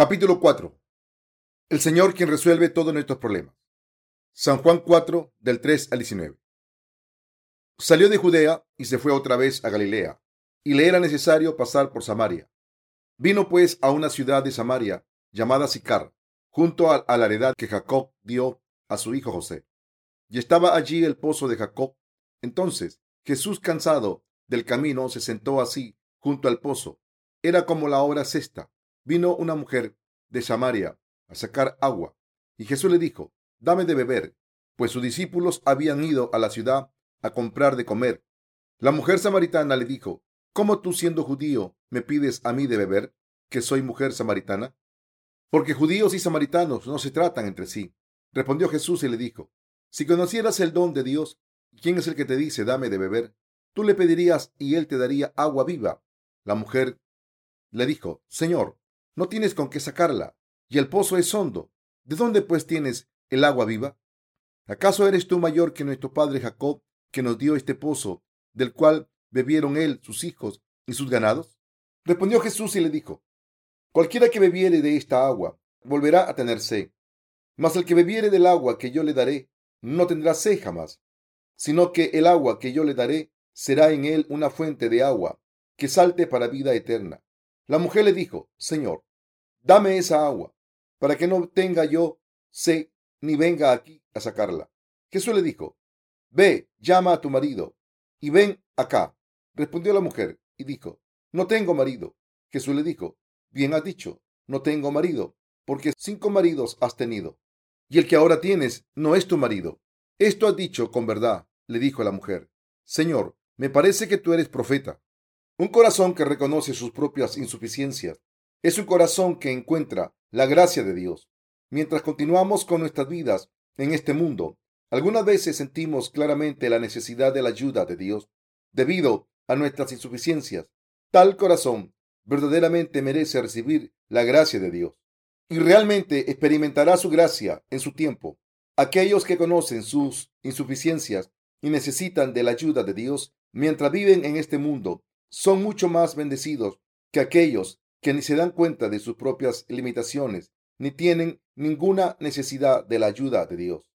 Capítulo 4. El Señor quien resuelve todos nuestros problemas. San Juan 4, del 3 al 19. Salió de Judea y se fue otra vez a Galilea, y le era necesario pasar por Samaria. Vino pues a una ciudad de Samaria llamada Sicar, junto a, la heredad que Jacob dio a su hijo José. Y estaba allí el pozo de Jacob. Entonces Jesús, cansado del camino, se sentó así junto al pozo. Era como la hora sexta vino una mujer de Samaria a sacar agua, y Jesús le dijo, dame de beber, pues sus discípulos habían ido a la ciudad a comprar de comer. La mujer samaritana le dijo, ¿cómo tú siendo judío me pides a mí de beber, que soy mujer samaritana? Porque judíos y samaritanos no se tratan entre sí. Respondió Jesús y le dijo, si conocieras el don de Dios, ¿quién es el que te dice, dame de beber? Tú le pedirías y él te daría agua viva. La mujer le dijo, Señor, no tienes con qué sacarla, y el pozo es hondo. ¿De dónde pues tienes el agua viva? ¿Acaso eres tú mayor que nuestro padre Jacob, que nos dio este pozo, del cual bebieron él, sus hijos y sus ganados? Respondió Jesús y le dijo, Cualquiera que bebiere de esta agua volverá a tener sed, mas el que bebiere del agua que yo le daré no tendrá sed jamás, sino que el agua que yo le daré será en él una fuente de agua que salte para vida eterna. La mujer le dijo, Señor, dame esa agua, para que no tenga yo sed ni venga aquí a sacarla. Jesús le dijo, Ve, llama a tu marido y ven acá. Respondió la mujer y dijo, No tengo marido. Jesús le dijo, Bien has dicho, no tengo marido, porque cinco maridos has tenido, y el que ahora tienes no es tu marido. Esto has dicho con verdad, le dijo la mujer. Señor, me parece que tú eres profeta. Un corazón que reconoce sus propias insuficiencias es un corazón que encuentra la gracia de Dios. Mientras continuamos con nuestras vidas en este mundo, algunas veces sentimos claramente la necesidad de la ayuda de Dios debido a nuestras insuficiencias. Tal corazón verdaderamente merece recibir la gracia de Dios y realmente experimentará su gracia en su tiempo. Aquellos que conocen sus insuficiencias y necesitan de la ayuda de Dios mientras viven en este mundo son mucho más bendecidos que aquellos que ni se dan cuenta de sus propias limitaciones ni tienen ninguna necesidad de la ayuda de Dios.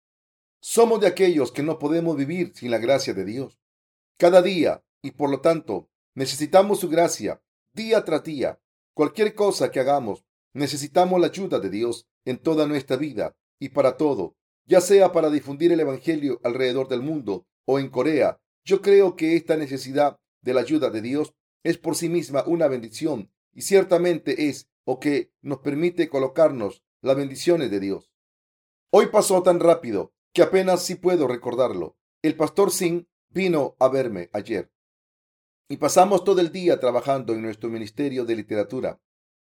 Somos de aquellos que no podemos vivir sin la gracia de Dios. Cada día, y por lo tanto, necesitamos su gracia día tras día. Cualquier cosa que hagamos, necesitamos la ayuda de Dios en toda nuestra vida y para todo, ya sea para difundir el Evangelio alrededor del mundo o en Corea. Yo creo que esta necesidad de la ayuda de Dios es por sí misma una bendición y ciertamente es o que nos permite colocarnos las bendiciones de Dios. Hoy pasó tan rápido que apenas sí puedo recordarlo. El pastor Sin vino a verme ayer y pasamos todo el día trabajando en nuestro ministerio de literatura.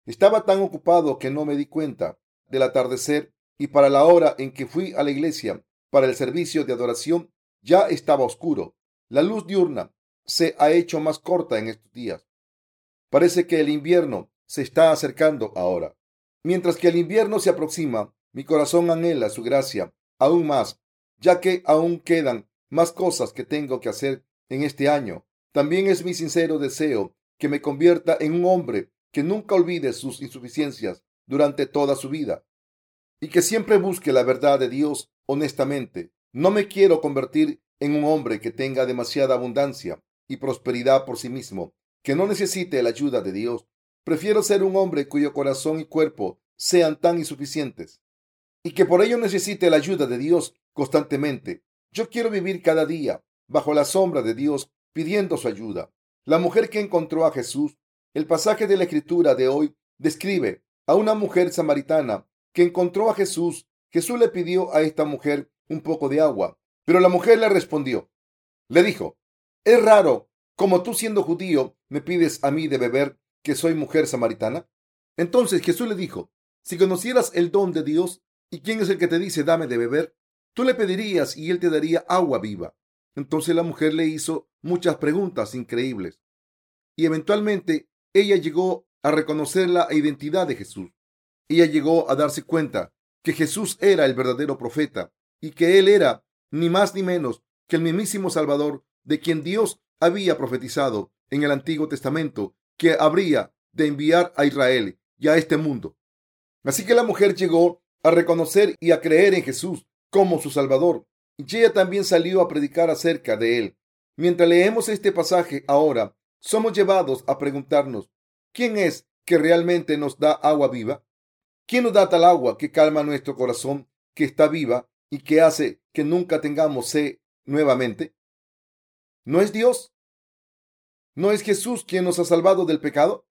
Estaba tan ocupado que no me di cuenta del atardecer y para la hora en que fui a la iglesia para el servicio de adoración ya estaba oscuro. La luz diurna se ha hecho más corta en estos días. Parece que el invierno se está acercando ahora. Mientras que el invierno se aproxima, mi corazón anhela su gracia aún más, ya que aún quedan más cosas que tengo que hacer en este año. También es mi sincero deseo que me convierta en un hombre que nunca olvide sus insuficiencias durante toda su vida y que siempre busque la verdad de Dios honestamente. No me quiero convertir en un hombre que tenga demasiada abundancia y prosperidad por sí mismo, que no necesite la ayuda de Dios. Prefiero ser un hombre cuyo corazón y cuerpo sean tan insuficientes y que por ello necesite la ayuda de Dios constantemente. Yo quiero vivir cada día bajo la sombra de Dios pidiendo su ayuda. La mujer que encontró a Jesús, el pasaje de la escritura de hoy describe a una mujer samaritana que encontró a Jesús. Jesús le pidió a esta mujer un poco de agua, pero la mujer le respondió. Le dijo, es raro, como tú siendo judío me pides a mí de beber que soy mujer samaritana. Entonces Jesús le dijo, si conocieras el don de Dios y quién es el que te dice dame de beber, tú le pedirías y él te daría agua viva. Entonces la mujer le hizo muchas preguntas increíbles y eventualmente ella llegó a reconocer la identidad de Jesús. Ella llegó a darse cuenta que Jesús era el verdadero profeta y que él era ni más ni menos que el mismísimo Salvador de quien Dios había profetizado en el Antiguo Testamento que habría de enviar a Israel y a este mundo. Así que la mujer llegó a reconocer y a creer en Jesús como su Salvador. Y ella también salió a predicar acerca de él. Mientras leemos este pasaje ahora, somos llevados a preguntarnos, ¿quién es que realmente nos da agua viva? ¿Quién nos da tal agua que calma nuestro corazón, que está viva y que hace que nunca tengamos sed nuevamente? ¿No es Dios? ¿No es Jesús quien nos ha salvado del pecado?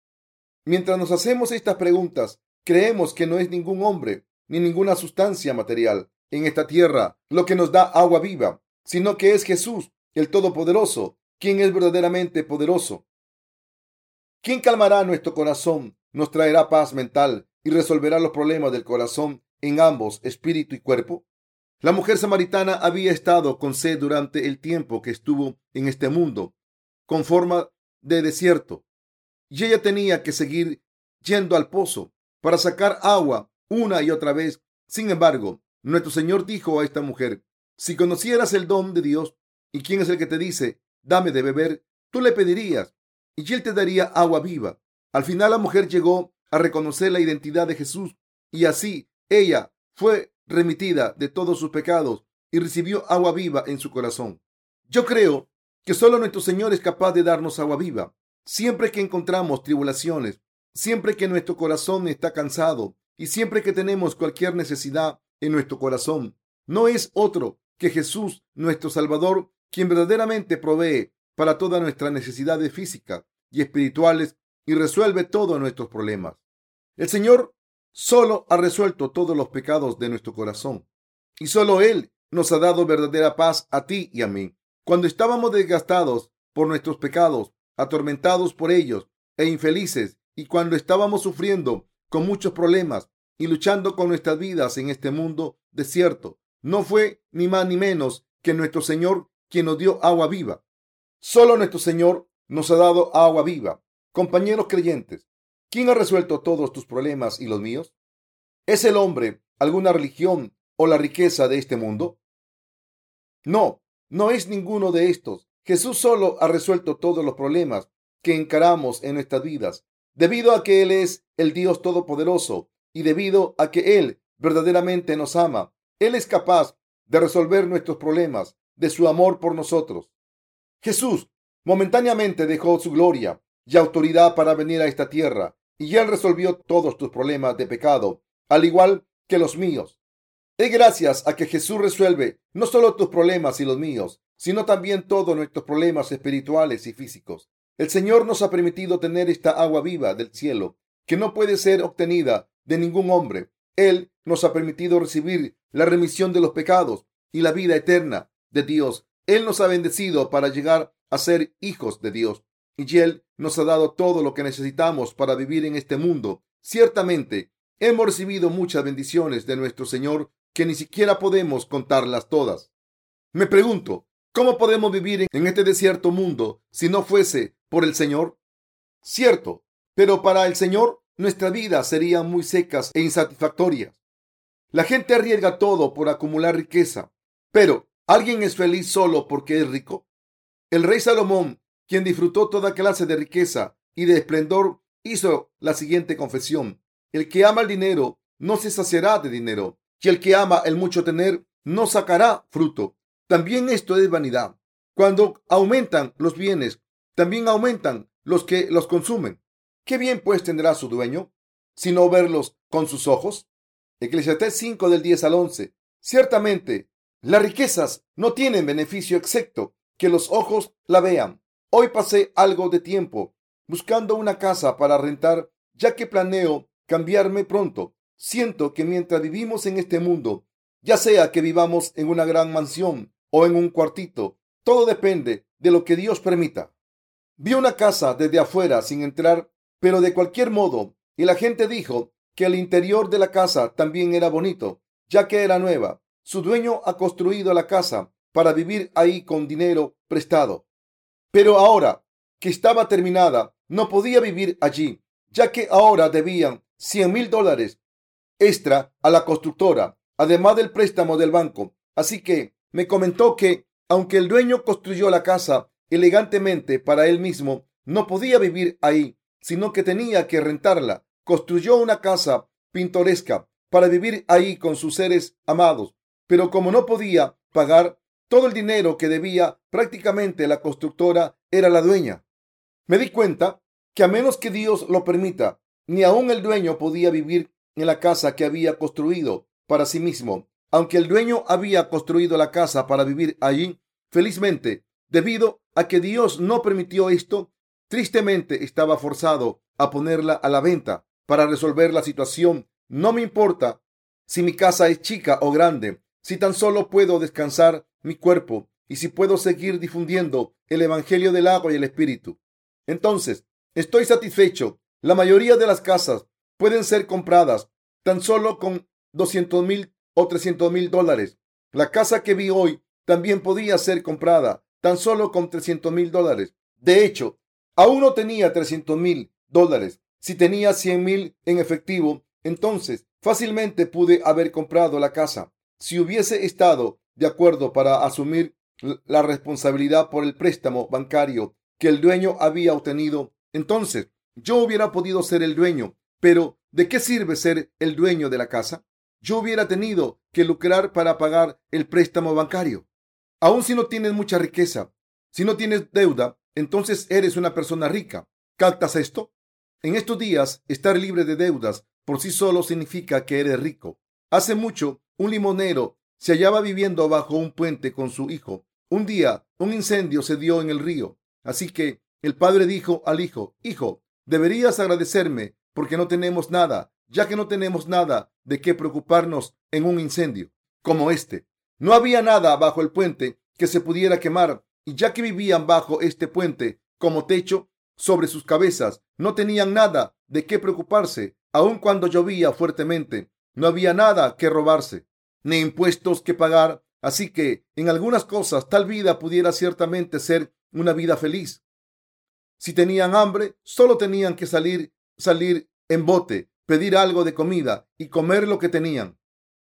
Mientras nos hacemos estas preguntas, creemos que no es ningún hombre ni ninguna sustancia material en esta tierra lo que nos da agua viva, sino que es Jesús, el Todopoderoso, quien es verdaderamente poderoso. ¿Quién calmará nuestro corazón, nos traerá paz mental y resolverá los problemas del corazón en ambos, espíritu y cuerpo? La mujer samaritana había estado con sed durante el tiempo que estuvo en este mundo, con forma de desierto, y ella tenía que seguir yendo al pozo para sacar agua una y otra vez. Sin embargo, nuestro Señor dijo a esta mujer, si conocieras el don de Dios y quién es el que te dice, dame de beber, tú le pedirías y él te daría agua viva. Al final la mujer llegó a reconocer la identidad de Jesús y así ella fue remitida de todos sus pecados y recibió agua viva en su corazón. Yo creo que solo nuestro Señor es capaz de darnos agua viva. Siempre que encontramos tribulaciones, siempre que nuestro corazón está cansado y siempre que tenemos cualquier necesidad en nuestro corazón, no es otro que Jesús, nuestro Salvador, quien verdaderamente provee para todas nuestras necesidades físicas y espirituales y resuelve todos nuestros problemas. El Señor solo ha resuelto todos los pecados de nuestro corazón y solo Él nos ha dado verdadera paz a ti y a mí. Cuando estábamos desgastados por nuestros pecados, atormentados por ellos e infelices, y cuando estábamos sufriendo con muchos problemas y luchando con nuestras vidas en este mundo desierto, no fue ni más ni menos que nuestro Señor quien nos dio agua viva. Solo nuestro Señor nos ha dado agua viva. Compañeros creyentes, ¿quién ha resuelto todos tus problemas y los míos? ¿Es el hombre, alguna religión o la riqueza de este mundo? No, no es ninguno de estos. Jesús solo ha resuelto todos los problemas que encaramos en nuestras vidas, debido a que Él es el Dios Todopoderoso y debido a que Él verdaderamente nos ama. Él es capaz de resolver nuestros problemas de su amor por nosotros. Jesús momentáneamente dejó su gloria y autoridad para venir a esta tierra, y Él resolvió todos tus problemas de pecado, al igual que los míos. Es gracias a que Jesús resuelve no solo tus problemas y los míos, sino también todos nuestros problemas espirituales y físicos. El Señor nos ha permitido tener esta agua viva del cielo, que no puede ser obtenida de ningún hombre. Él nos ha permitido recibir la remisión de los pecados y la vida eterna de Dios. Él nos ha bendecido para llegar a ser hijos de Dios. Y Él nos ha dado todo lo que necesitamos para vivir en este mundo. Ciertamente, hemos recibido muchas bendiciones de nuestro Señor que ni siquiera podemos contarlas todas. Me pregunto, ¿cómo podemos vivir en este desierto mundo si no fuese por el Señor? Cierto, pero para el Señor nuestra vida serían muy secas e insatisfactorias. La gente arriesga todo por acumular riqueza, pero ¿Alguien es feliz solo porque es rico? El rey Salomón, quien disfrutó toda clase de riqueza y de esplendor, hizo la siguiente confesión. El que ama el dinero no se saciará de dinero, y el que ama el mucho tener no sacará fruto. También esto es vanidad. Cuando aumentan los bienes, también aumentan los que los consumen. ¿Qué bien pues tendrá su dueño, sino verlos con sus ojos? Eclesiastés 5 del 10 al 11. Ciertamente, las riquezas no tienen beneficio excepto que los ojos la vean. Hoy pasé algo de tiempo buscando una casa para rentar, ya que planeo cambiarme pronto. Siento que mientras vivimos en este mundo, ya sea que vivamos en una gran mansión o en un cuartito, todo depende de lo que Dios permita. Vi una casa desde afuera sin entrar, pero de cualquier modo, y la gente dijo que el interior de la casa también era bonito, ya que era nueva. Su dueño ha construido la casa para vivir ahí con dinero prestado. Pero ahora que estaba terminada, no podía vivir allí, ya que ahora debían cien mil dólares extra a la constructora, además del préstamo del banco. Así que me comentó que, aunque el dueño construyó la casa elegantemente para él mismo, no podía vivir ahí, sino que tenía que rentarla. Construyó una casa pintoresca para vivir ahí con sus seres amados. Pero como no podía pagar todo el dinero que debía, prácticamente la constructora era la dueña. Me di cuenta que a menos que Dios lo permita, ni aun el dueño podía vivir en la casa que había construido para sí mismo. Aunque el dueño había construido la casa para vivir allí, felizmente, debido a que Dios no permitió esto, tristemente estaba forzado a ponerla a la venta para resolver la situación. No me importa si mi casa es chica o grande, si tan solo puedo descansar mi cuerpo y si puedo seguir difundiendo el Evangelio del agua y el Espíritu. Entonces, estoy satisfecho. La mayoría de las casas pueden ser compradas tan solo con 200 mil o 300 mil dólares. La casa que vi hoy también podía ser comprada tan solo con 300 mil dólares. De hecho, aún no tenía 300 mil dólares. Si tenía 100 mil en efectivo, entonces fácilmente pude haber comprado la casa. Si hubiese estado de acuerdo para asumir la responsabilidad por el préstamo bancario que el dueño había obtenido, entonces yo hubiera podido ser el dueño. Pero, ¿de qué sirve ser el dueño de la casa? Yo hubiera tenido que lucrar para pagar el préstamo bancario. Aun si no tienes mucha riqueza, si no tienes deuda, entonces eres una persona rica. ¿Captas esto? En estos días, estar libre de deudas por sí solo significa que eres rico. Hace mucho, un limonero se hallaba viviendo bajo un puente con su hijo. Un día, un incendio se dio en el río. Así que el padre dijo al hijo, Hijo, deberías agradecerme porque no tenemos nada, ya que no tenemos nada de qué preocuparnos en un incendio como este. No había nada bajo el puente que se pudiera quemar, y ya que vivían bajo este puente como techo sobre sus cabezas, no tenían nada de qué preocuparse, aun cuando llovía fuertemente. No había nada que robarse ni impuestos que pagar. Así que en algunas cosas tal vida pudiera ciertamente ser una vida feliz. Si tenían hambre, solo tenían que salir, salir en bote, pedir algo de comida y comer lo que tenían.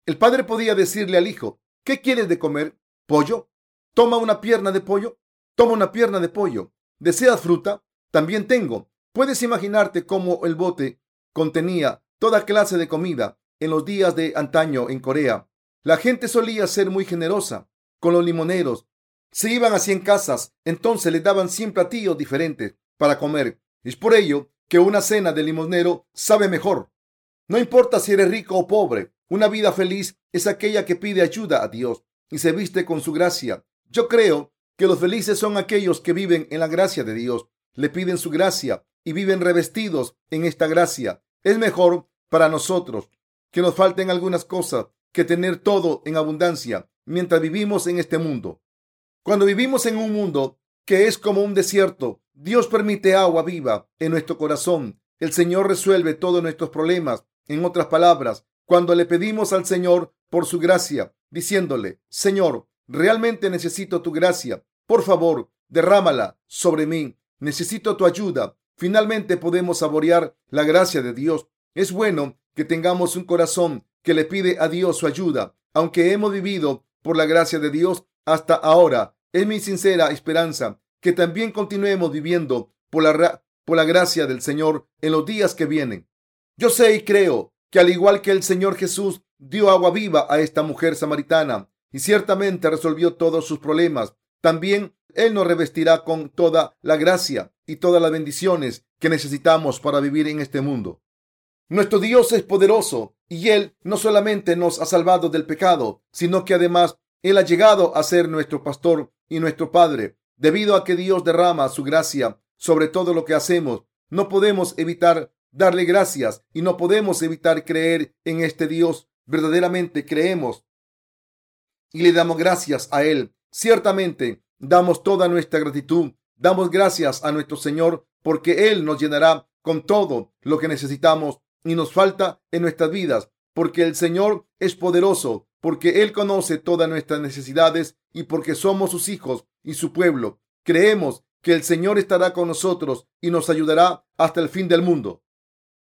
El padre podía decirle al hijo, ¿qué quieres de comer? ¿Pollo? Toma una pierna de pollo. Toma una pierna de pollo. ¿Deseas fruta? También tengo. Puedes imaginarte cómo el bote contenía toda clase de comida en los días de antaño en Corea. La gente solía ser muy generosa con los limoneros. Se iban a cien casas, entonces les daban cien platillos diferentes para comer. Es por ello que una cena de limonero sabe mejor. No importa si eres rico o pobre, una vida feliz es aquella que pide ayuda a Dios y se viste con su gracia. Yo creo que los felices son aquellos que viven en la gracia de Dios, le piden su gracia y viven revestidos en esta gracia. Es mejor para nosotros que nos falten algunas cosas que tener todo en abundancia mientras vivimos en este mundo. Cuando vivimos en un mundo que es como un desierto, Dios permite agua viva en nuestro corazón. El Señor resuelve todos nuestros problemas. En otras palabras, cuando le pedimos al Señor por su gracia, diciéndole, Señor, realmente necesito tu gracia. Por favor, derrámala sobre mí. Necesito tu ayuda. Finalmente podemos saborear la gracia de Dios. Es bueno que tengamos un corazón que le pide a Dios su ayuda. Aunque hemos vivido por la gracia de Dios hasta ahora, es mi sincera esperanza que también continuemos viviendo por la, por la gracia del Señor en los días que vienen. Yo sé y creo que al igual que el Señor Jesús dio agua viva a esta mujer samaritana y ciertamente resolvió todos sus problemas, también Él nos revestirá con toda la gracia y todas las bendiciones que necesitamos para vivir en este mundo. Nuestro Dios es poderoso y Él no solamente nos ha salvado del pecado, sino que además Él ha llegado a ser nuestro pastor y nuestro Padre. Debido a que Dios derrama su gracia sobre todo lo que hacemos, no podemos evitar darle gracias y no podemos evitar creer en este Dios. Verdaderamente creemos y le damos gracias a Él. Ciertamente damos toda nuestra gratitud, damos gracias a nuestro Señor porque Él nos llenará con todo lo que necesitamos y nos falta en nuestras vidas, porque el Señor es poderoso, porque Él conoce todas nuestras necesidades y porque somos sus hijos y su pueblo. Creemos que el Señor estará con nosotros y nos ayudará hasta el fin del mundo.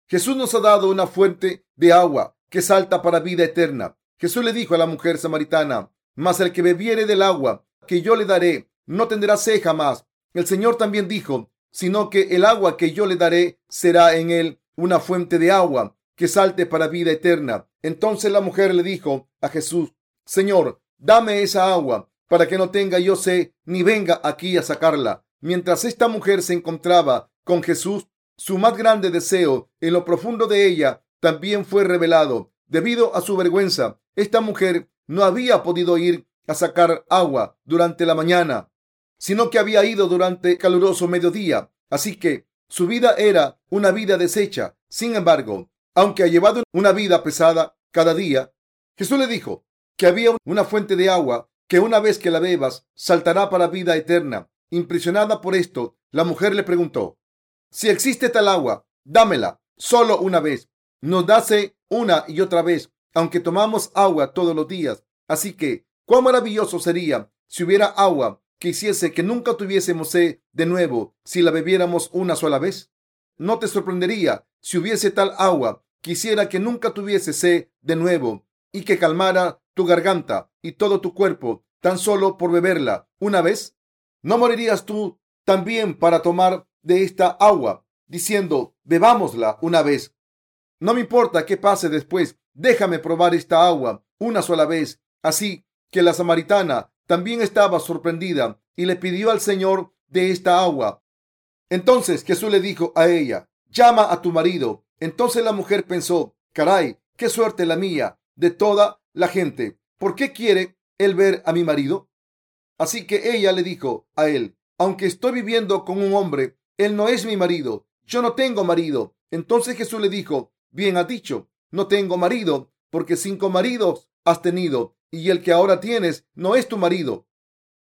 Jesús nos ha dado una fuente de agua que salta para vida eterna. Jesús le dijo a la mujer samaritana, mas el que bebiere del agua que yo le daré no tendrá sed jamás. El Señor también dijo, sino que el agua que yo le daré será en él una fuente de agua que salte para vida eterna. Entonces la mujer le dijo a Jesús, Señor, dame esa agua para que no tenga yo sé ni venga aquí a sacarla. Mientras esta mujer se encontraba con Jesús, su más grande deseo en lo profundo de ella también fue revelado. Debido a su vergüenza, esta mujer no había podido ir a sacar agua durante la mañana, sino que había ido durante caluroso mediodía. Así que su vida era una vida deshecha. Sin embargo, aunque ha llevado una vida pesada cada día, Jesús le dijo que había una fuente de agua que una vez que la bebas saltará para vida eterna. Impresionada por esto, la mujer le preguntó, si existe tal agua, dámela solo una vez. Nos dase una y otra vez, aunque tomamos agua todos los días. Así que, cuán maravilloso sería si hubiera agua que hiciese que nunca tuviésemos sed de nuevo si la bebiéramos una sola vez. No te sorprendería si hubiese tal agua que hiciera que nunca tuviese sed de nuevo y que calmara tu garganta y todo tu cuerpo tan solo por beberla una vez. ¿No morirías tú también para tomar de esta agua, diciendo, bebámosla una vez? No me importa qué pase después, déjame probar esta agua una sola vez. Así que la samaritana también estaba sorprendida y le pidió al Señor de esta agua. Entonces Jesús le dijo a ella, llama a tu marido. Entonces la mujer pensó, caray, qué suerte la mía de toda la gente. ¿Por qué quiere él ver a mi marido? Así que ella le dijo a él, aunque estoy viviendo con un hombre, él no es mi marido. Yo no tengo marido. Entonces Jesús le dijo, bien has dicho, no tengo marido, porque cinco maridos has tenido y el que ahora tienes no es tu marido.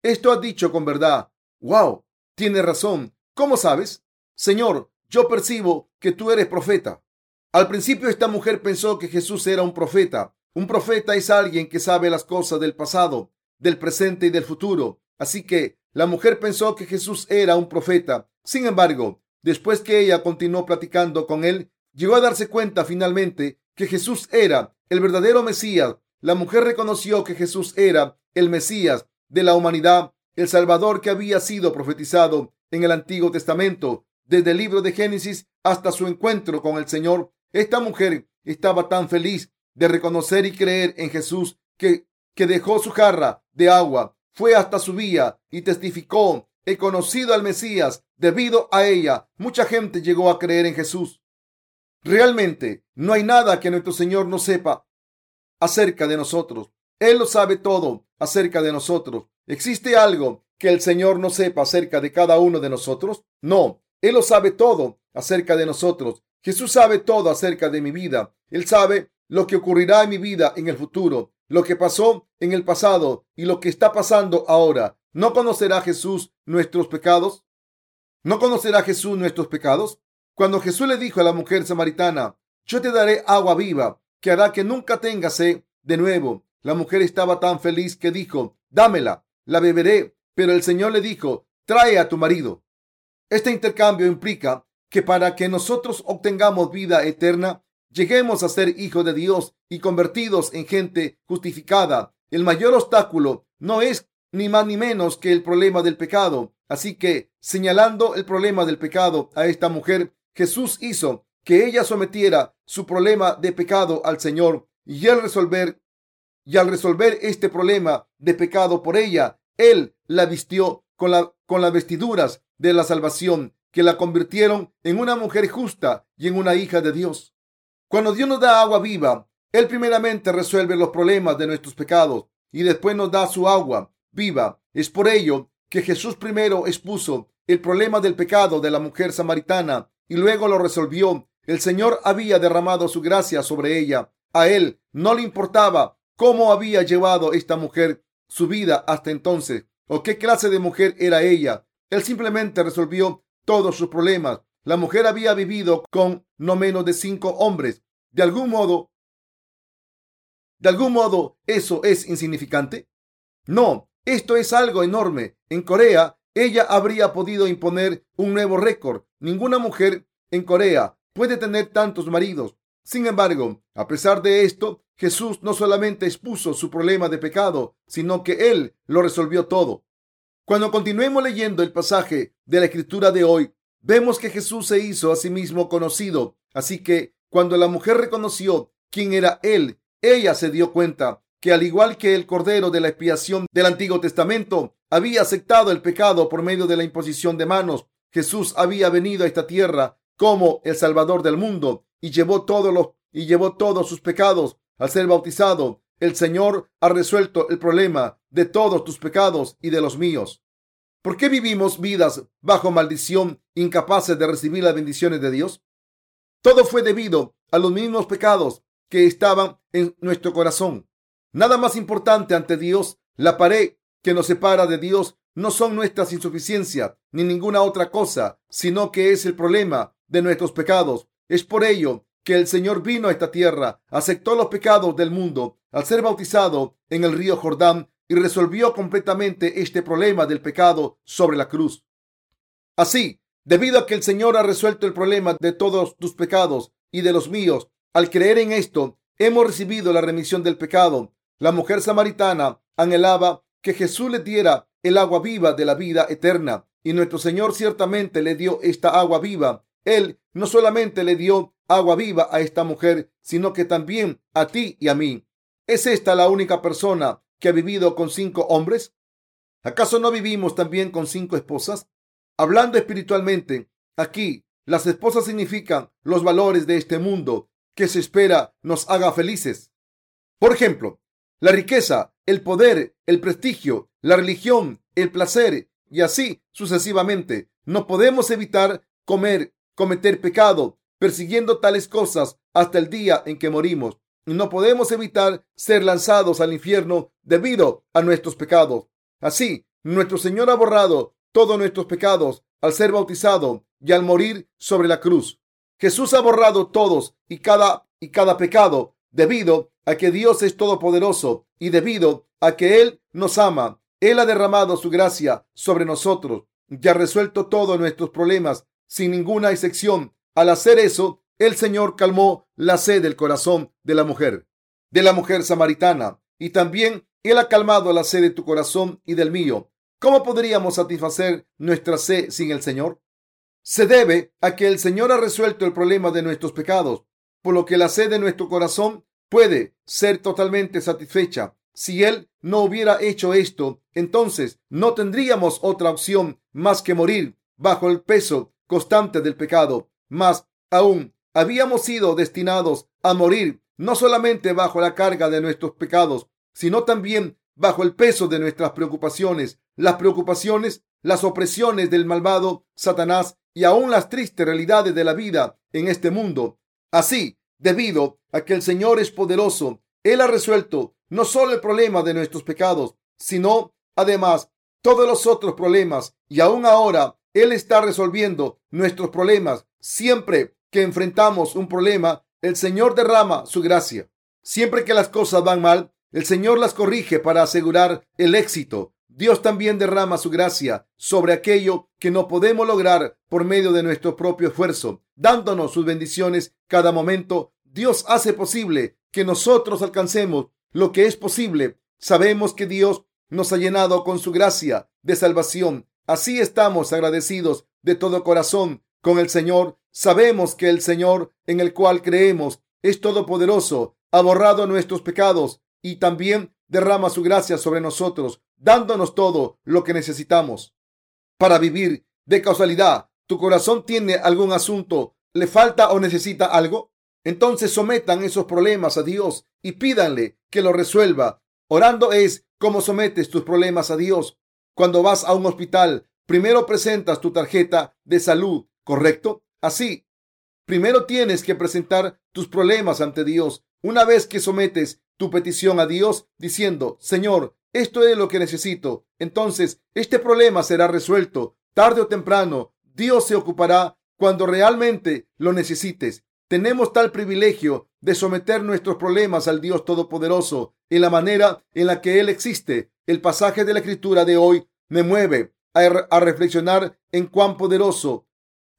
Esto has dicho con verdad. Wow, tienes razón. ¿Cómo sabes? Señor, yo percibo que tú eres profeta. Al principio esta mujer pensó que Jesús era un profeta. Un profeta es alguien que sabe las cosas del pasado, del presente y del futuro. Así que la mujer pensó que Jesús era un profeta. Sin embargo, después que ella continuó platicando con él, llegó a darse cuenta finalmente que Jesús era el verdadero Mesías la mujer reconoció que Jesús era el Mesías de la humanidad, el Salvador que había sido profetizado en el Antiguo Testamento. Desde el libro de Génesis hasta su encuentro con el Señor, esta mujer estaba tan feliz de reconocer y creer en Jesús que, que dejó su jarra de agua, fue hasta su vía y testificó, he conocido al Mesías. Debido a ella, mucha gente llegó a creer en Jesús. Realmente, no hay nada que nuestro Señor no sepa acerca de nosotros. Él lo sabe todo acerca de nosotros. ¿Existe algo que el Señor no sepa acerca de cada uno de nosotros? No, Él lo sabe todo acerca de nosotros. Jesús sabe todo acerca de mi vida. Él sabe lo que ocurrirá en mi vida en el futuro, lo que pasó en el pasado y lo que está pasando ahora. ¿No conocerá Jesús nuestros pecados? ¿No conocerá Jesús nuestros pecados? Cuando Jesús le dijo a la mujer samaritana, yo te daré agua viva que hará que nunca tenga sed de nuevo. La mujer estaba tan feliz que dijo, dámela, la beberé. Pero el Señor le dijo, trae a tu marido. Este intercambio implica que para que nosotros obtengamos vida eterna, lleguemos a ser hijos de Dios y convertidos en gente justificada. El mayor obstáculo no es ni más ni menos que el problema del pecado. Así que, señalando el problema del pecado a esta mujer, Jesús hizo que ella sometiera su problema de pecado al Señor y al resolver y al resolver este problema de pecado por ella, él la vistió con, la, con las vestiduras de la salvación que la convirtieron en una mujer justa y en una hija de Dios. Cuando Dios nos da agua viva, Él primeramente resuelve los problemas de nuestros pecados y después nos da su agua viva. Es por ello que Jesús primero expuso el problema del pecado de la mujer samaritana y luego lo resolvió el Señor había derramado su gracia sobre ella. A él no le importaba cómo había llevado esta mujer su vida hasta entonces o qué clase de mujer era ella. Él simplemente resolvió todos sus problemas. La mujer había vivido con no menos de cinco hombres. De algún modo, de algún modo, ¿eso es insignificante? No, esto es algo enorme. En Corea, ella habría podido imponer un nuevo récord. Ninguna mujer en Corea puede tener tantos maridos. Sin embargo, a pesar de esto, Jesús no solamente expuso su problema de pecado, sino que Él lo resolvió todo. Cuando continuemos leyendo el pasaje de la escritura de hoy, vemos que Jesús se hizo a sí mismo conocido. Así que cuando la mujer reconoció quién era él, ella se dio cuenta que al igual que el Cordero de la expiación del Antiguo Testamento había aceptado el pecado por medio de la imposición de manos, Jesús había venido a esta tierra como el Salvador del mundo y llevó todos los y llevó todos sus pecados al ser bautizado. El Señor ha resuelto el problema de todos tus pecados y de los míos. ¿Por qué vivimos vidas bajo maldición, incapaces de recibir las bendiciones de Dios? Todo fue debido a los mismos pecados que estaban en nuestro corazón. Nada más importante ante Dios, la pared que nos separa de Dios no son nuestras insuficiencias ni ninguna otra cosa, sino que es el problema de nuestros pecados. Es por ello que el Señor vino a esta tierra, aceptó los pecados del mundo al ser bautizado en el río Jordán y resolvió completamente este problema del pecado sobre la cruz. Así, debido a que el Señor ha resuelto el problema de todos tus pecados y de los míos, al creer en esto, hemos recibido la remisión del pecado. La mujer samaritana anhelaba que Jesús le diera el agua viva de la vida eterna, y nuestro Señor ciertamente le dio esta agua viva. Él no solamente le dio agua viva a esta mujer, sino que también a ti y a mí. ¿Es esta la única persona que ha vivido con cinco hombres? ¿Acaso no vivimos también con cinco esposas? Hablando espiritualmente, aquí las esposas significan los valores de este mundo que se espera nos haga felices. Por ejemplo, la riqueza, el poder, el prestigio, la religión, el placer y así sucesivamente. No podemos evitar comer, cometer pecado, persiguiendo tales cosas hasta el día en que morimos no podemos evitar ser lanzados al infierno debido a nuestros pecados. Así, nuestro Señor ha borrado todos nuestros pecados al ser bautizado y al morir sobre la cruz. Jesús ha borrado todos y cada y cada pecado debido a que Dios es todopoderoso y debido a que Él nos ama. Él ha derramado su gracia sobre nosotros y ha resuelto todos nuestros problemas sin ninguna excepción. Al hacer eso, el Señor calmó la sed del corazón de la mujer, de la mujer samaritana, y también Él ha calmado la sed de tu corazón y del mío. ¿Cómo podríamos satisfacer nuestra sed sin el Señor? Se debe a que el Señor ha resuelto el problema de nuestros pecados, por lo que la sed de nuestro corazón puede ser totalmente satisfecha. Si Él no hubiera hecho esto, entonces no tendríamos otra opción más que morir bajo el peso constante del pecado. Más aún, habíamos sido destinados a morir no solamente bajo la carga de nuestros pecados, sino también bajo el peso de nuestras preocupaciones, las preocupaciones, las opresiones del malvado Satanás y aún las tristes realidades de la vida en este mundo. Así, debido a que el Señor es poderoso, Él ha resuelto no solo el problema de nuestros pecados, sino además todos los otros problemas y aún ahora Él está resolviendo nuestros problemas siempre que enfrentamos un problema, el Señor derrama su gracia. Siempre que las cosas van mal, el Señor las corrige para asegurar el éxito. Dios también derrama su gracia sobre aquello que no podemos lograr por medio de nuestro propio esfuerzo, dándonos sus bendiciones cada momento. Dios hace posible que nosotros alcancemos lo que es posible. Sabemos que Dios nos ha llenado con su gracia de salvación. Así estamos agradecidos de todo corazón con el Señor. Sabemos que el Señor en el cual creemos es todopoderoso, ha borrado nuestros pecados y también derrama su gracia sobre nosotros, dándonos todo lo que necesitamos para vivir. De causalidad, ¿tu corazón tiene algún asunto? ¿Le falta o necesita algo? Entonces sometan esos problemas a Dios y pídanle que lo resuelva. Orando es como sometes tus problemas a Dios. Cuando vas a un hospital, primero presentas tu tarjeta de salud ¿correcto? Así, primero tienes que presentar tus problemas ante Dios. Una vez que sometes tu petición a Dios diciendo, Señor, esto es lo que necesito, entonces este problema será resuelto. Tarde o temprano, Dios se ocupará cuando realmente lo necesites. Tenemos tal privilegio de someter nuestros problemas al Dios Todopoderoso en la manera en la que Él existe. El pasaje de la escritura de hoy me mueve a, a reflexionar en cuán poderoso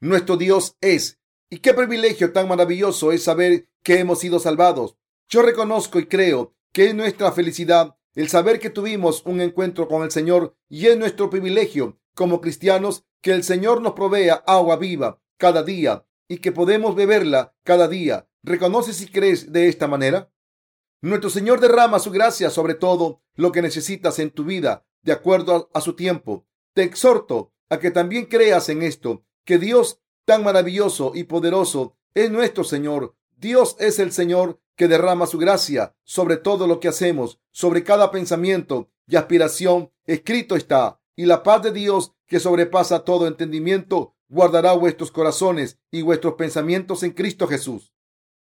nuestro Dios es. Y qué privilegio tan maravilloso es saber que hemos sido salvados. Yo reconozco y creo que es nuestra felicidad el saber que tuvimos un encuentro con el Señor y es nuestro privilegio como cristianos que el Señor nos provea agua viva cada día y que podemos beberla cada día. ¿Reconoces y crees de esta manera? Nuestro Señor derrama su gracia sobre todo lo que necesitas en tu vida, de acuerdo a, su tiempo. Te exhorto a que también creas en esto, que Dios tan maravilloso y poderoso es nuestro Señor. Dios es el Señor que derrama su gracia sobre todo lo que hacemos, sobre cada pensamiento y aspiración. Escrito está, y la paz de Dios que sobrepasa todo entendimiento guardará vuestros corazones y vuestros pensamientos en Cristo Jesús.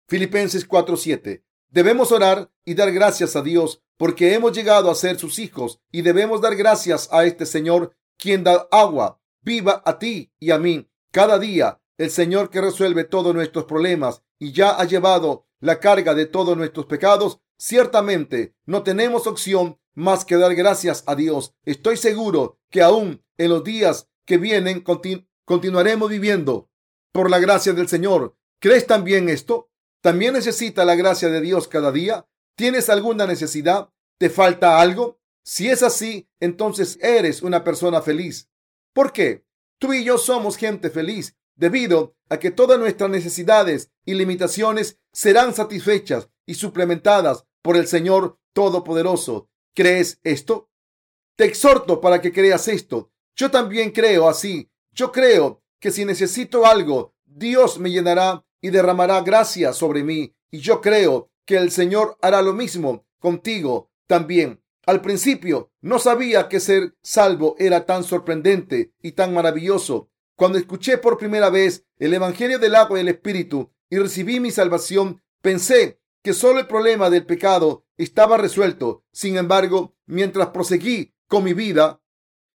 Filipenses 4:7. Debemos orar y dar gracias a Dios porque hemos llegado a ser sus hijos y debemos dar gracias a este Señor quien da agua viva a ti y a mí cada día. El Señor que resuelve todos nuestros problemas y ya ha llevado la carga de todos nuestros pecados. Ciertamente no tenemos opción más que dar gracias a Dios. Estoy seguro que aún en los días que vienen continuaremos viviendo por la gracia del Señor. ¿Crees también esto? ¿También necesita la gracia de Dios cada día? ¿Tienes alguna necesidad? ¿Te falta algo? Si es así, entonces eres una persona feliz. ¿Por qué? Tú y yo somos gente feliz debido a que todas nuestras necesidades y limitaciones serán satisfechas y suplementadas por el Señor Todopoderoso. ¿Crees esto? Te exhorto para que creas esto. Yo también creo así yo creo que si necesito algo, Dios me llenará y derramará gracia sobre mí. Y yo creo que el Señor hará lo mismo contigo también. Al principio no sabía que ser salvo era tan sorprendente y tan maravilloso. Cuando escuché por primera vez el Evangelio del agua y el Espíritu y recibí mi salvación, pensé que solo el problema del pecado estaba resuelto. Sin embargo, mientras proseguí con mi vida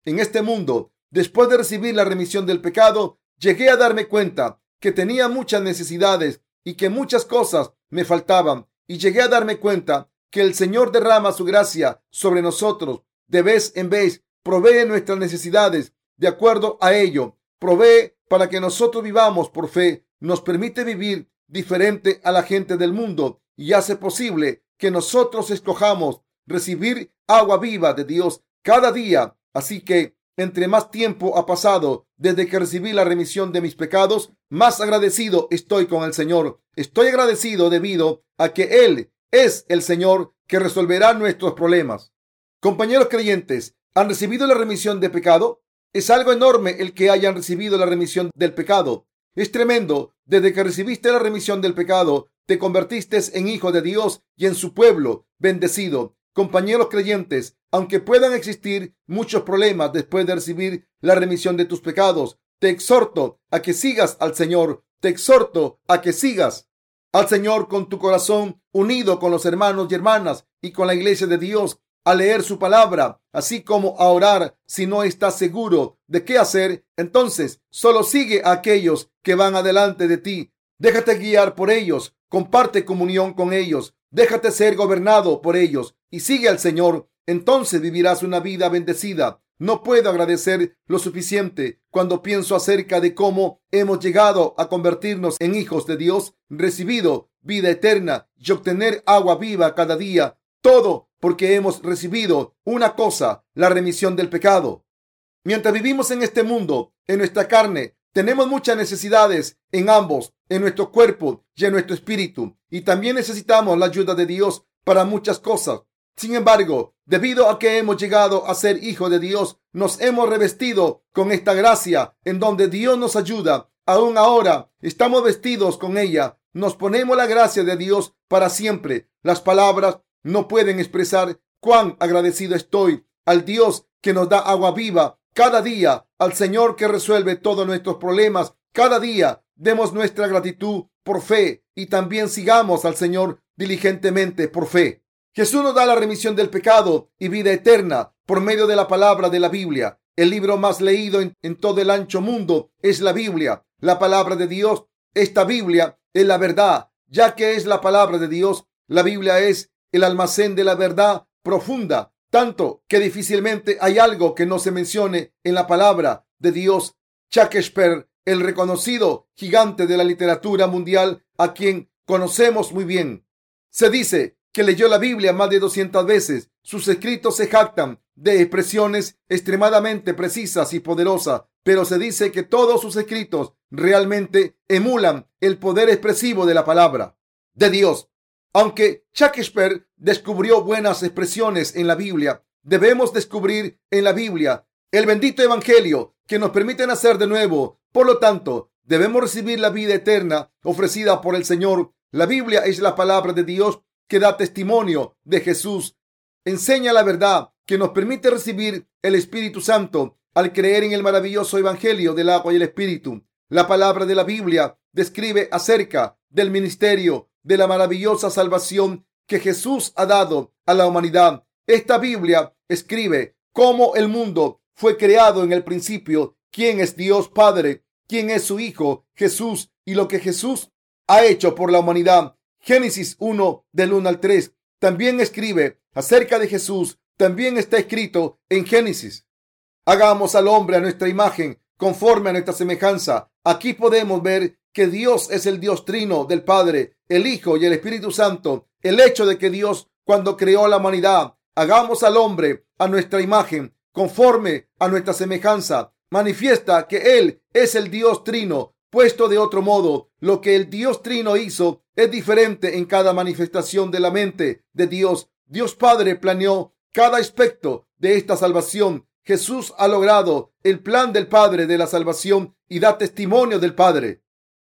en este mundo, Después de recibir la remisión del pecado, llegué a darme cuenta que tenía muchas necesidades y que muchas cosas me faltaban. Y llegué a darme cuenta que el Señor derrama su gracia sobre nosotros de vez en vez, provee nuestras necesidades de acuerdo a ello, provee para que nosotros vivamos por fe, nos permite vivir diferente a la gente del mundo y hace posible que nosotros escojamos recibir agua viva de Dios cada día. Así que entre más tiempo ha pasado desde que recibí la remisión de mis pecados, más agradecido estoy con el Señor. Estoy agradecido debido a que Él es el Señor que resolverá nuestros problemas. Compañeros creyentes, ¿han recibido la remisión de pecado? Es algo enorme el que hayan recibido la remisión del pecado. Es tremendo. Desde que recibiste la remisión del pecado, te convertiste en hijo de Dios y en su pueblo bendecido. Compañeros creyentes, aunque puedan existir muchos problemas después de recibir la remisión de tus pecados, te exhorto a que sigas al Señor. Te exhorto a que sigas al Señor con tu corazón unido con los hermanos y hermanas y con la iglesia de Dios a leer su palabra, así como a orar si no estás seguro de qué hacer, entonces solo sigue a aquellos que van adelante de ti. Déjate guiar por ellos, comparte comunión con ellos, Déjate ser gobernado por ellos y sigue al Señor. Entonces vivirás una vida bendecida. No puedo agradecer lo suficiente cuando pienso acerca de cómo hemos llegado a convertirnos en hijos de Dios, recibido vida eterna y obtener agua viva cada día. Todo porque hemos recibido una cosa, la remisión del pecado. Mientras vivimos en este mundo, en nuestra carne, tenemos muchas necesidades en ambos, en nuestro cuerpo y en nuestro espíritu, y también necesitamos la ayuda de Dios para muchas cosas. Sin embargo, debido a que hemos llegado a ser hijos de Dios, nos hemos revestido con esta gracia en donde Dios nos ayuda. Aún ahora estamos vestidos con ella. Nos ponemos la gracia de Dios para siempre. Las palabras no pueden expresar cuán agradecido estoy al Dios que nos da agua viva cada día, al Señor que resuelve todos nuestros problemas. Cada día demos nuestra gratitud por fe y también sigamos al Señor diligentemente por fe. Jesús nos da la remisión del pecado y vida eterna por medio de la palabra de la Biblia. El libro más leído en, todo el ancho mundo es la Biblia, la palabra de Dios. Esta Biblia es la verdad, ya que es la palabra de Dios. La Biblia es el almacén de la verdad profunda tanto que difícilmente hay algo que no se mencione en la palabra de Dios. Shakespeare, el reconocido gigante de la literatura mundial, a quien conocemos muy bien, se dice que leyó la Biblia más de 200 veces. Sus escritos se jactan de expresiones extremadamente precisas y poderosas, pero se dice que todos sus escritos realmente emulan el poder expresivo de la palabra. de Dios. Aunque Shakespeare descubrió buenas expresiones en la Biblia, debemos descubrir en la Biblia el bendito Evangelio que nos permite nacer de nuevo. Por lo tanto, debemos recibir la vida eterna ofrecida por el Señor. La Biblia es la palabra de Dios que da testimonio de Jesús. Enseña la verdad que nos permite recibir el Espíritu Santo al creer en el maravilloso Evangelio del agua y el Espíritu. La palabra de la Biblia describe acerca del ministerio de la maravillosa salvación que Jesús ha dado a la humanidad. Esta Biblia escribe cómo el mundo fue creado en el principio, quién es Dios Padre, quién es su Hijo, Jesús, y lo que Jesús ha hecho por la humanidad. Génesis 1 del 1 al 3 también escribe acerca de Jesús. También está escrito en Génesis. Hagamos al hombre a nuestra imagen, conforme a nuestra semejanza. Aquí podemos ver que Dios es el Dios trino del Padre, el Hijo y el Espíritu Santo. El hecho de que Dios, cuando creó la humanidad, hagamos al hombre a nuestra imagen, conforme a nuestra semejanza, manifiesta que Él es el Dios trino. Puesto de otro modo, lo que el Dios trino hizo es diferente en cada manifestación de la mente de Dios. Dios Padre planeó cada aspecto de esta salvación. Jesús ha logrado el plan del Padre de la salvación y da testimonio del Padre.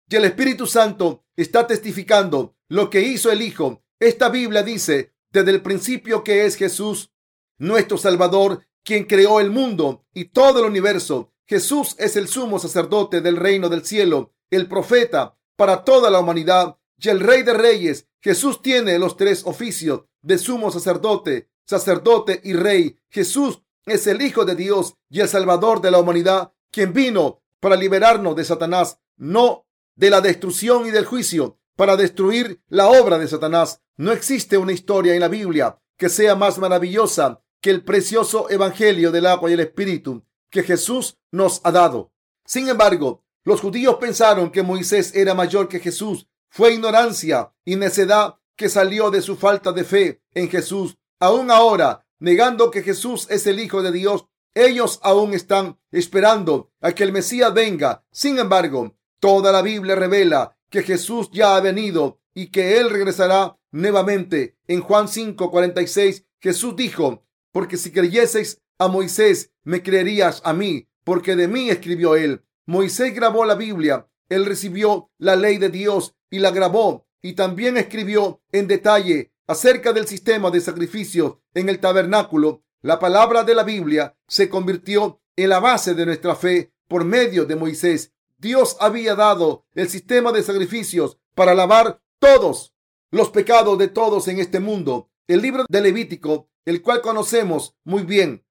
Y el Espíritu Santo está testificando lo que hizo el Hijo. Esta Biblia dice desde el principio que es Jesús, nuestro Salvador, quien creó el mundo y todo el universo. Jesús es el sumo sacerdote del reino del cielo, el profeta para toda la humanidad y el rey de reyes. Jesús tiene los tres oficios de sumo sacerdote, sacerdote y rey. Jesús es el Hijo de Dios y el Salvador de la humanidad, quien vino para liberarnos de Satanás, no de la destrucción y del juicio, para destruir la obra de Satanás. No existe una historia en la Biblia que sea más maravillosa que el precioso Evangelio del agua y el Espíritu que Jesús nos ha dado. Sin embargo, los judíos pensaron que Moisés era mayor que Jesús. Fue ignorancia y necedad que salió de su falta de fe en Jesús. Aún ahora, negando que Jesús es el Hijo de Dios, ellos aún están esperando a que el Mesías venga. Sin embargo, toda la Biblia revela que Jesús ya ha venido y que Él regresará nuevamente. En Juan 5:46, Jesús dijo, porque si creyeseis a Moisés, me creerías a mí, porque de mí escribió Él. Moisés grabó la Biblia, Él recibió la ley de Dios y la grabó y también escribió en detalle acerca del sistema de sacrificio en el tabernáculo. La palabra de la Biblia se convirtió en la base de nuestra fe por medio de Moisés. Dios había dado el sistema de sacrificios para lavar todos los pecados de todos en este mundo. El libro de Levítico, el cual conocemos muy bien,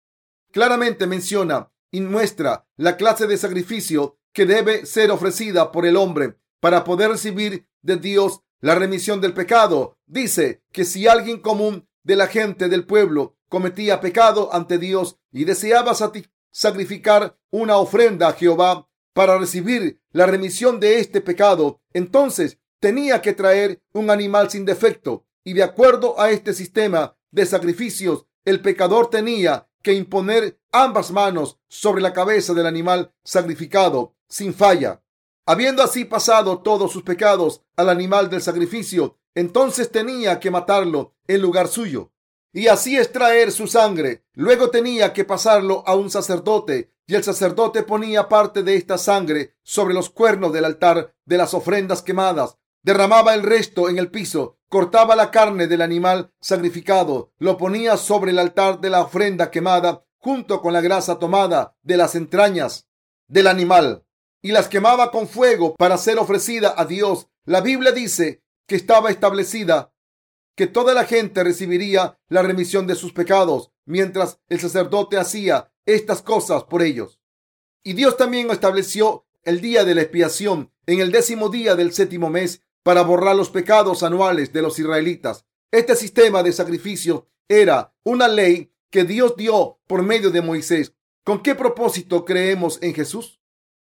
claramente menciona y muestra la clase de sacrificio que debe ser ofrecida por el hombre para poder recibir de Dios la remisión del pecado. Dice que si alguien común de la gente del pueblo cometía pecado ante Dios y deseaba sacrificar una ofrenda a Jehová para recibir la remisión de este pecado, entonces tenía que traer un animal sin defecto y de acuerdo a este sistema de sacrificios, el pecador tenía que imponer ambas manos sobre la cabeza del animal sacrificado sin falla. Habiendo así pasado todos sus pecados al animal del sacrificio, entonces tenía que matarlo en lugar suyo y así extraer su sangre. Luego tenía que pasarlo a un sacerdote y el sacerdote ponía parte de esta sangre sobre los cuernos del altar de las ofrendas quemadas, derramaba el resto en el piso, cortaba la carne del animal sacrificado, lo ponía sobre el altar de la ofrenda quemada junto con la grasa tomada de las entrañas del animal y las quemaba con fuego para ser ofrecida a Dios. La Biblia dice que estaba establecida que toda la gente recibiría la remisión de sus pecados mientras el sacerdote hacía estas cosas por ellos. Y Dios también estableció el día de la expiación en el décimo día del séptimo mes para borrar los pecados anuales de los israelitas. Este sistema de sacrificio era una ley que Dios dio por medio de Moisés. ¿Con qué propósito creemos en Jesús?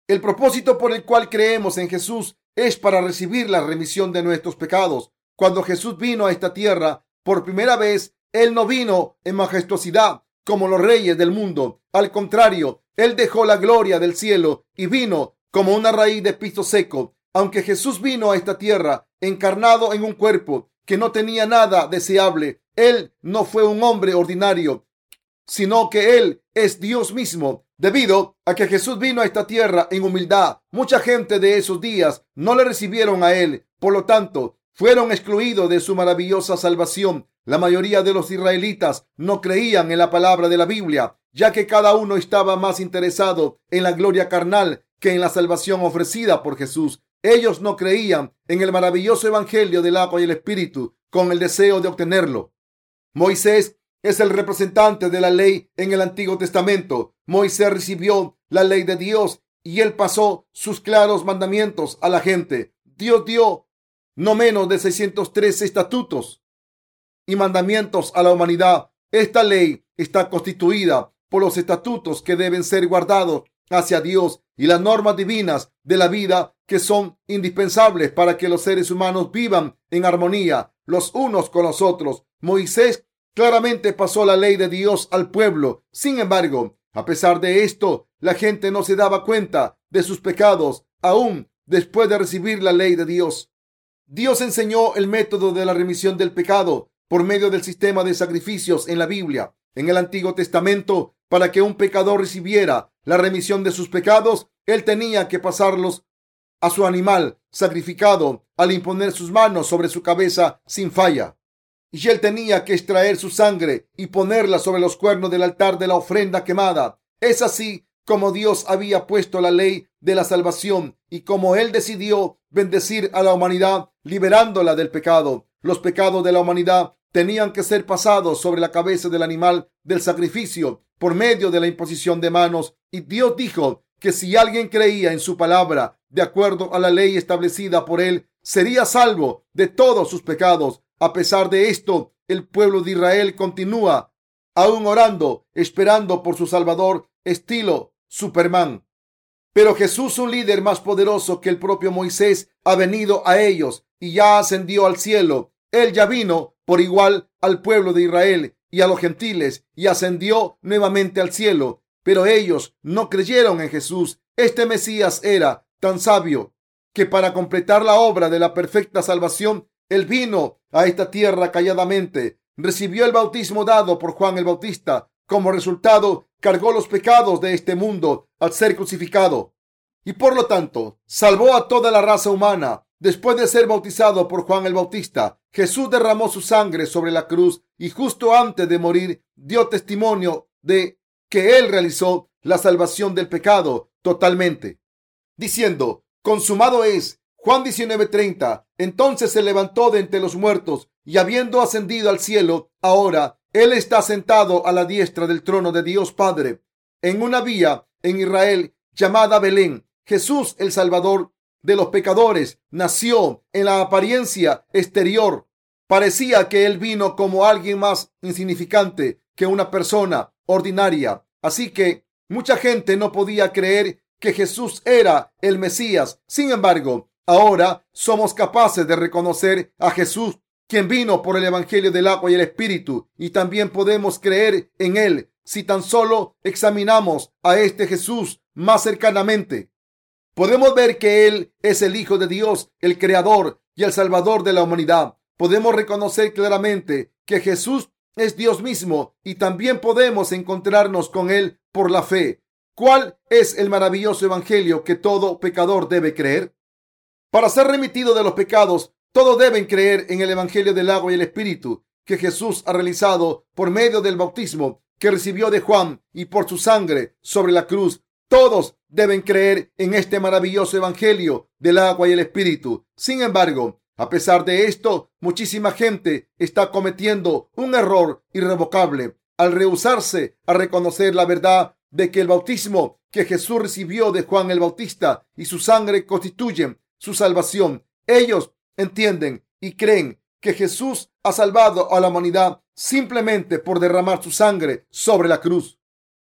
El propósito por el cual creemos en Jesús es para recibir la remisión de nuestros pecados. Cuando Jesús vino a esta tierra por primera vez, Él no vino en majestuosidad como los reyes del mundo. Al contrario, Él dejó la gloria del cielo y vino como una raíz de piso seco. Aunque Jesús vino a esta tierra encarnado en un cuerpo que no tenía nada deseable, Él no fue un hombre ordinario, sino que Él es Dios mismo. Debido a que Jesús vino a esta tierra en humildad, mucha gente de esos días no le recibieron a Él. Por lo tanto, fueron excluidos de su maravillosa salvación. La mayoría de los israelitas no creían en la palabra de la Biblia, ya que cada uno estaba más interesado en la gloria carnal que en la salvación ofrecida por Jesús. Ellos no creían en el maravilloso evangelio del agua y el espíritu con el deseo de obtenerlo. Moisés es el representante de la ley en el Antiguo Testamento. Moisés recibió la ley de Dios y él pasó sus claros mandamientos a la gente. Dios dio no menos de 613 estatutos y mandamientos a la humanidad. Esta ley está constituida por los estatutos que deben ser guardados hacia Dios y las normas divinas de la vida que son indispensables para que los seres humanos vivan en armonía los unos con los otros. Moisés claramente pasó la ley de Dios al pueblo. Sin embargo, a pesar de esto, la gente no se daba cuenta de sus pecados aún después de recibir la ley de Dios. Dios enseñó el método de la remisión del pecado por medio del sistema de sacrificios en la Biblia. En el Antiguo Testamento, para que un pecador recibiera la remisión de sus pecados, él tenía que pasarlos a su animal sacrificado al imponer sus manos sobre su cabeza sin falla. Y él tenía que extraer su sangre y ponerla sobre los cuernos del altar de la ofrenda quemada. Es así como Dios había puesto la ley de la salvación y como Él decidió bendecir a la humanidad liberándola del pecado. Los pecados de la humanidad tenían que ser pasados sobre la cabeza del animal del sacrificio por medio de la imposición de manos. Y Dios dijo que si alguien creía en su palabra de acuerdo a la ley establecida por él, sería salvo de todos sus pecados. A pesar de esto, el pueblo de Israel continúa aún orando, esperando por su Salvador, estilo Superman. Pero Jesús, un líder más poderoso que el propio Moisés, ha venido a ellos y ya ascendió al cielo. Él ya vino por igual al pueblo de Israel y a los gentiles y ascendió nuevamente al cielo. Pero ellos no creyeron en Jesús. Este Mesías era tan sabio que para completar la obra de la perfecta salvación, él vino a esta tierra calladamente, recibió el bautismo dado por Juan el Bautista como resultado, cargó los pecados de este mundo al ser crucificado y por lo tanto salvó a toda la raza humana. Después de ser bautizado por Juan el Bautista, Jesús derramó su sangre sobre la cruz y justo antes de morir dio testimonio de que él realizó la salvación del pecado totalmente, diciendo, consumado es. Juan 19:30. Entonces se levantó de entre los muertos y habiendo ascendido al cielo, ahora él está sentado a la diestra del trono de Dios Padre, en una vía en Israel llamada Belén. Jesús, el Salvador de los pecadores, nació en la apariencia exterior. Parecía que él vino como alguien más insignificante que una persona ordinaria. Así que mucha gente no podía creer que Jesús era el Mesías. Sin embargo, ahora somos capaces de reconocer a Jesús quien vino por el Evangelio del agua y el Espíritu, y también podemos creer en él si tan solo examinamos a este Jesús más cercanamente. Podemos ver que Él es el Hijo de Dios, el Creador y el Salvador de la humanidad. Podemos reconocer claramente que Jesús es Dios mismo y también podemos encontrarnos con Él por la fe. ¿Cuál es el maravilloso Evangelio que todo pecador debe creer? Para ser remitido de los pecados, todos deben creer en el Evangelio del agua y el Espíritu que Jesús ha realizado por medio del bautismo que recibió de Juan y por su sangre sobre la cruz. Todos deben creer en este maravilloso Evangelio del agua y el Espíritu. Sin embargo, a pesar de esto, muchísima gente está cometiendo un error irrevocable al rehusarse a reconocer la verdad de que el bautismo que Jesús recibió de Juan el Bautista y su sangre constituyen su salvación. Ellos entienden y creen que Jesús ha salvado a la humanidad simplemente por derramar su sangre sobre la cruz.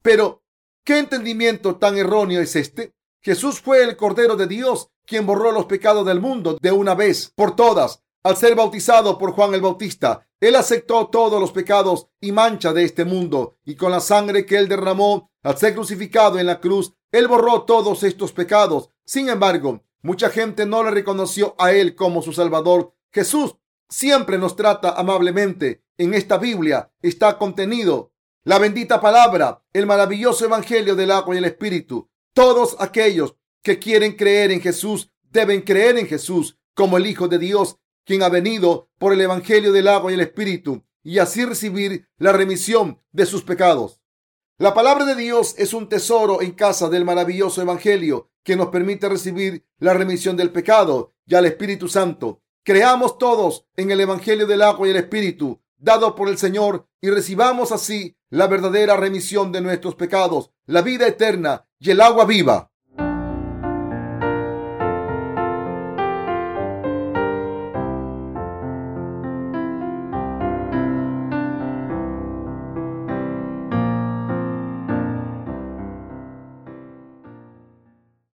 Pero, ¿qué entendimiento tan erróneo es este? Jesús fue el Cordero de Dios quien borró los pecados del mundo de una vez por todas. Al ser bautizado por Juan el Bautista, él aceptó todos los pecados y mancha de este mundo, y con la sangre que él derramó al ser crucificado en la cruz, él borró todos estos pecados. Sin embargo, Mucha gente no le reconoció a Él como su Salvador. Jesús siempre nos trata amablemente. En esta Biblia está contenido la bendita palabra, el maravilloso Evangelio del agua y el Espíritu. Todos aquellos que quieren creer en Jesús deben creer en Jesús como el Hijo de Dios, quien ha venido por el Evangelio del agua y el Espíritu, y así recibir la remisión de sus pecados. La palabra de Dios es un tesoro en casa del maravilloso Evangelio que nos permite recibir la remisión del pecado y al Espíritu Santo. Creamos todos en el Evangelio del agua y el Espíritu, dado por el Señor, y recibamos así la verdadera remisión de nuestros pecados, la vida eterna y el agua viva.